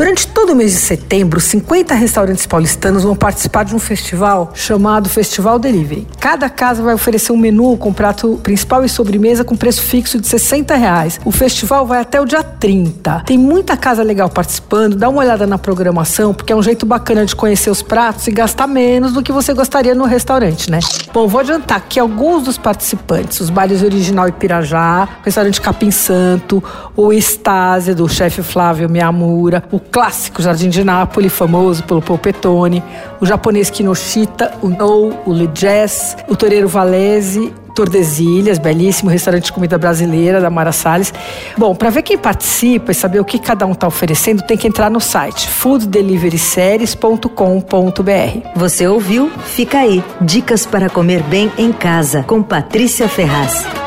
Durante todo o mês de setembro, 50 restaurantes paulistanos vão participar de um festival chamado Festival Delivery. Cada casa vai oferecer um menu com prato principal e sobremesa com preço fixo de 60 reais. O festival vai até o dia 30. Tem muita casa legal participando, dá uma olhada na programação, porque é um jeito bacana de conhecer os pratos e gastar menos do que você gostaria no restaurante, né? Bom, vou adiantar que alguns dos participantes, os bares original Ipirajá, o restaurante Capim Santo, o Estásia do chefe Flávio Miyamura, o clássico Jardim de Nápoles, famoso pelo polpetone, o japonês Kinoshita, o No, o Le Jazz, o Toreiro Valese, Tordesilhas, belíssimo restaurante de comida brasileira da Mara Salles. Bom, para ver quem participa e saber o que cada um está oferecendo, tem que entrar no site fooddeliveryseries.com.br. Você ouviu? Fica aí. Dicas para comer bem em casa com Patrícia Ferraz.